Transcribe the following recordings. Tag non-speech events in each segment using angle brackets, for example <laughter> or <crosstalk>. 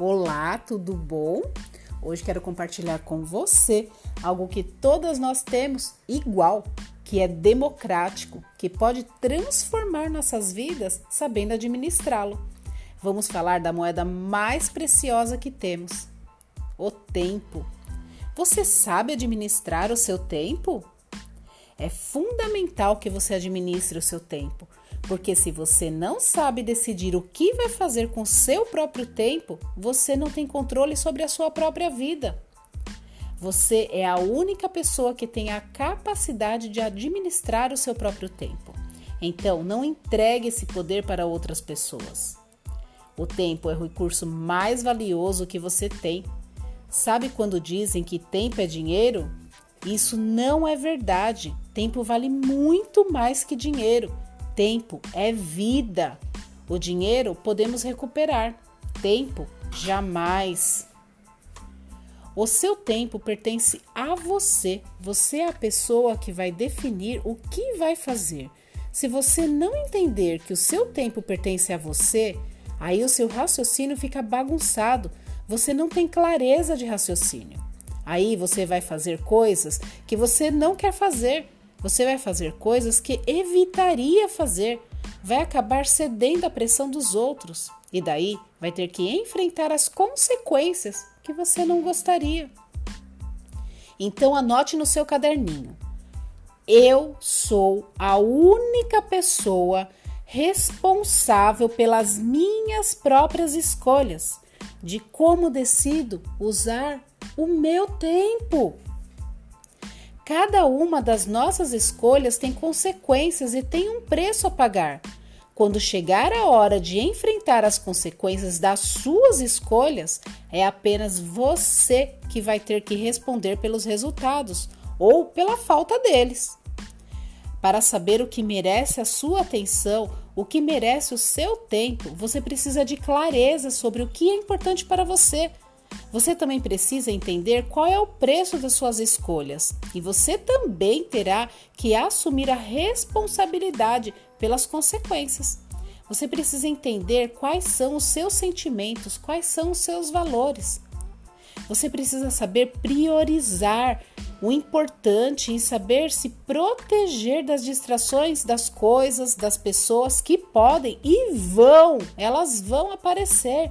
Olá, tudo bom? Hoje quero compartilhar com você algo que todas nós temos igual, que é democrático, que pode transformar nossas vidas sabendo administrá-lo. Vamos falar da moeda mais preciosa que temos, o tempo. Você sabe administrar o seu tempo? É fundamental que você administre o seu tempo, porque se você não sabe decidir o que vai fazer com seu próprio tempo, você não tem controle sobre a sua própria vida. Você é a única pessoa que tem a capacidade de administrar o seu próprio tempo. Então, não entregue esse poder para outras pessoas. O tempo é o recurso mais valioso que você tem. Sabe quando dizem que tempo é dinheiro? Isso não é verdade. Tempo vale muito mais que dinheiro. Tempo é vida. O dinheiro podemos recuperar. Tempo jamais. O seu tempo pertence a você. Você é a pessoa que vai definir o que vai fazer. Se você não entender que o seu tempo pertence a você, aí o seu raciocínio fica bagunçado. Você não tem clareza de raciocínio. Aí você vai fazer coisas que você não quer fazer. Você vai fazer coisas que evitaria fazer. Vai acabar cedendo à pressão dos outros. E daí vai ter que enfrentar as consequências que você não gostaria. Então anote no seu caderninho. Eu sou a única pessoa responsável pelas minhas próprias escolhas, de como decido usar o meu tempo. Cada uma das nossas escolhas tem consequências e tem um preço a pagar. Quando chegar a hora de enfrentar as consequências das suas escolhas, é apenas você que vai ter que responder pelos resultados ou pela falta deles. Para saber o que merece a sua atenção, o que merece o seu tempo, você precisa de clareza sobre o que é importante para você você também precisa entender qual é o preço das suas escolhas e você também terá que assumir a responsabilidade pelas consequências. Você precisa entender quais são os seus sentimentos, quais são os seus valores. Você precisa saber priorizar o importante e saber se proteger das distrações das coisas, das pessoas que podem e vão, elas vão aparecer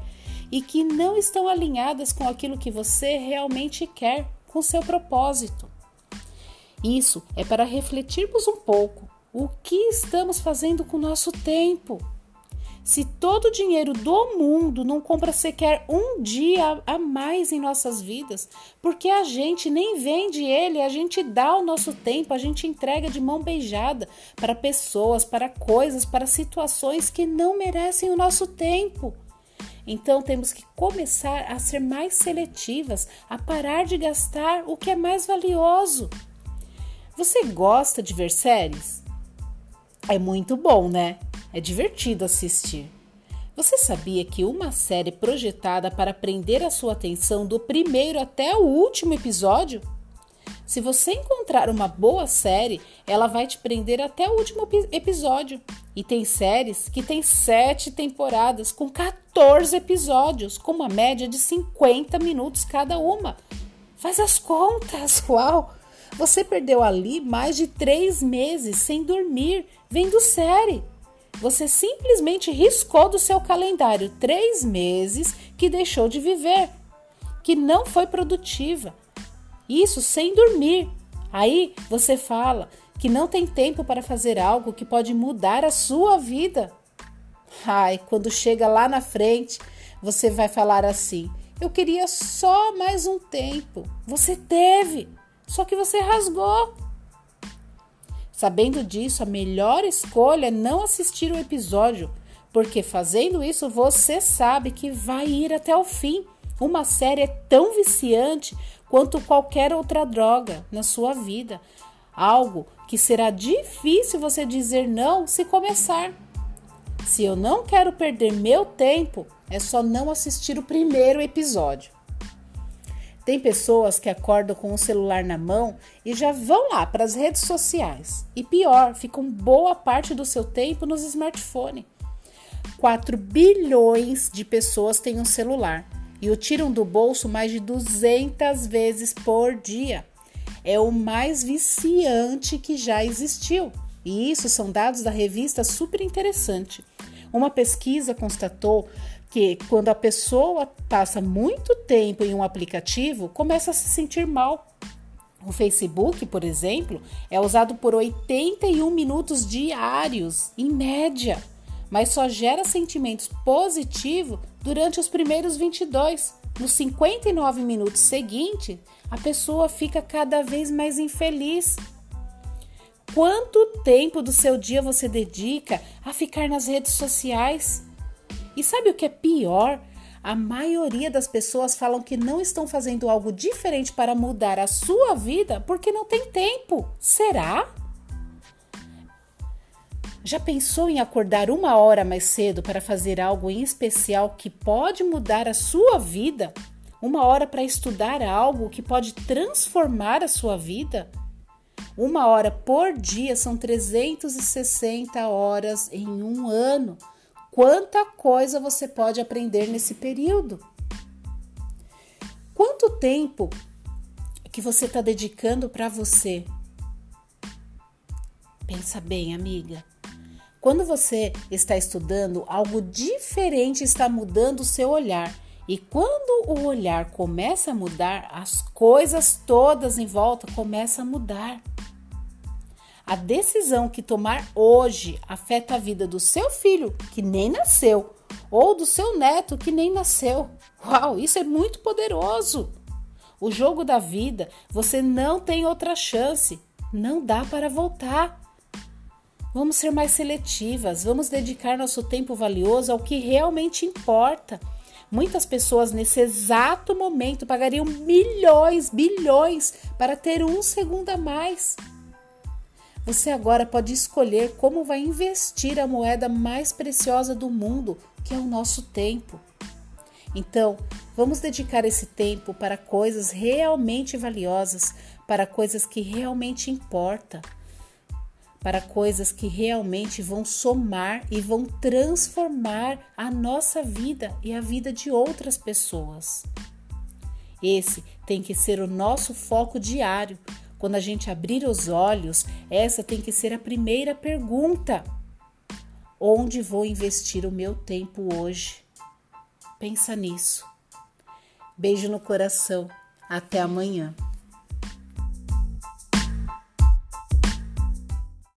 e que não estão alinhadas com aquilo que você realmente quer, com seu propósito. Isso é para refletirmos um pouco o que estamos fazendo com o nosso tempo. Se todo o dinheiro do mundo não compra sequer um dia a mais em nossas vidas, porque a gente nem vende ele, a gente dá o nosso tempo, a gente entrega de mão beijada para pessoas, para coisas, para situações que não merecem o nosso tempo. Então temos que começar a ser mais seletivas, a parar de gastar o que é mais valioso. Você gosta de ver séries? É muito bom, né? É divertido assistir. Você sabia que uma série projetada para prender a sua atenção do primeiro até o último episódio? Se você encontrar uma boa série, ela vai te prender até o último episódio. E tem séries que tem sete temporadas com 14 episódios, com uma média de 50 minutos cada uma. Faz as contas, <laughs> uau! Você perdeu ali mais de três meses sem dormir, vendo série. Você simplesmente riscou do seu calendário três meses que deixou de viver, que não foi produtiva. Isso sem dormir. Aí você fala que não tem tempo para fazer algo que pode mudar a sua vida. Ai, quando chega lá na frente, você vai falar assim: Eu queria só mais um tempo. Você teve, só que você rasgou. Sabendo disso, a melhor escolha é não assistir o episódio, porque fazendo isso você sabe que vai ir até o fim. Uma série é tão viciante quanto qualquer outra droga na sua vida. Algo que será difícil você dizer não se começar. Se eu não quero perder meu tempo, é só não assistir o primeiro episódio. Tem pessoas que acordam com o celular na mão e já vão lá para as redes sociais. E pior, ficam boa parte do seu tempo nos smartphones. 4 bilhões de pessoas têm um celular e o tiram do bolso mais de 200 vezes por dia. É o mais viciante que já existiu. E isso são dados da revista Super Interessante. Uma pesquisa constatou que quando a pessoa passa muito tempo em um aplicativo, começa a se sentir mal. O Facebook, por exemplo, é usado por 81 minutos diários, em média, mas só gera sentimentos positivos durante os primeiros 22. Nos 59 minutos seguintes, a pessoa fica cada vez mais infeliz. Quanto tempo do seu dia você dedica a ficar nas redes sociais? E sabe o que é pior? A maioria das pessoas falam que não estão fazendo algo diferente para mudar a sua vida porque não tem tempo. Será? Já pensou em acordar uma hora mais cedo para fazer algo em especial que pode mudar a sua vida? Uma hora para estudar algo que pode transformar a sua vida? Uma hora por dia são 360 horas em um ano. Quanta coisa você pode aprender nesse período? Quanto tempo que você está dedicando para você? Pensa bem, amiga. Quando você está estudando, algo diferente está mudando o seu olhar. E quando o olhar começa a mudar, as coisas todas em volta começam a mudar. A decisão que tomar hoje afeta a vida do seu filho, que nem nasceu, ou do seu neto, que nem nasceu. Uau, isso é muito poderoso! O jogo da vida, você não tem outra chance, não dá para voltar. Vamos ser mais seletivas, vamos dedicar nosso tempo valioso ao que realmente importa. Muitas pessoas nesse exato momento pagariam milhões, bilhões para ter um segundo a mais. Você agora pode escolher como vai investir a moeda mais preciosa do mundo, que é o nosso tempo. Então, vamos dedicar esse tempo para coisas realmente valiosas, para coisas que realmente importam para coisas que realmente vão somar e vão transformar a nossa vida e a vida de outras pessoas. Esse tem que ser o nosso foco diário. Quando a gente abrir os olhos, essa tem que ser a primeira pergunta: Onde vou investir o meu tempo hoje? Pensa nisso. Beijo no coração. Até amanhã.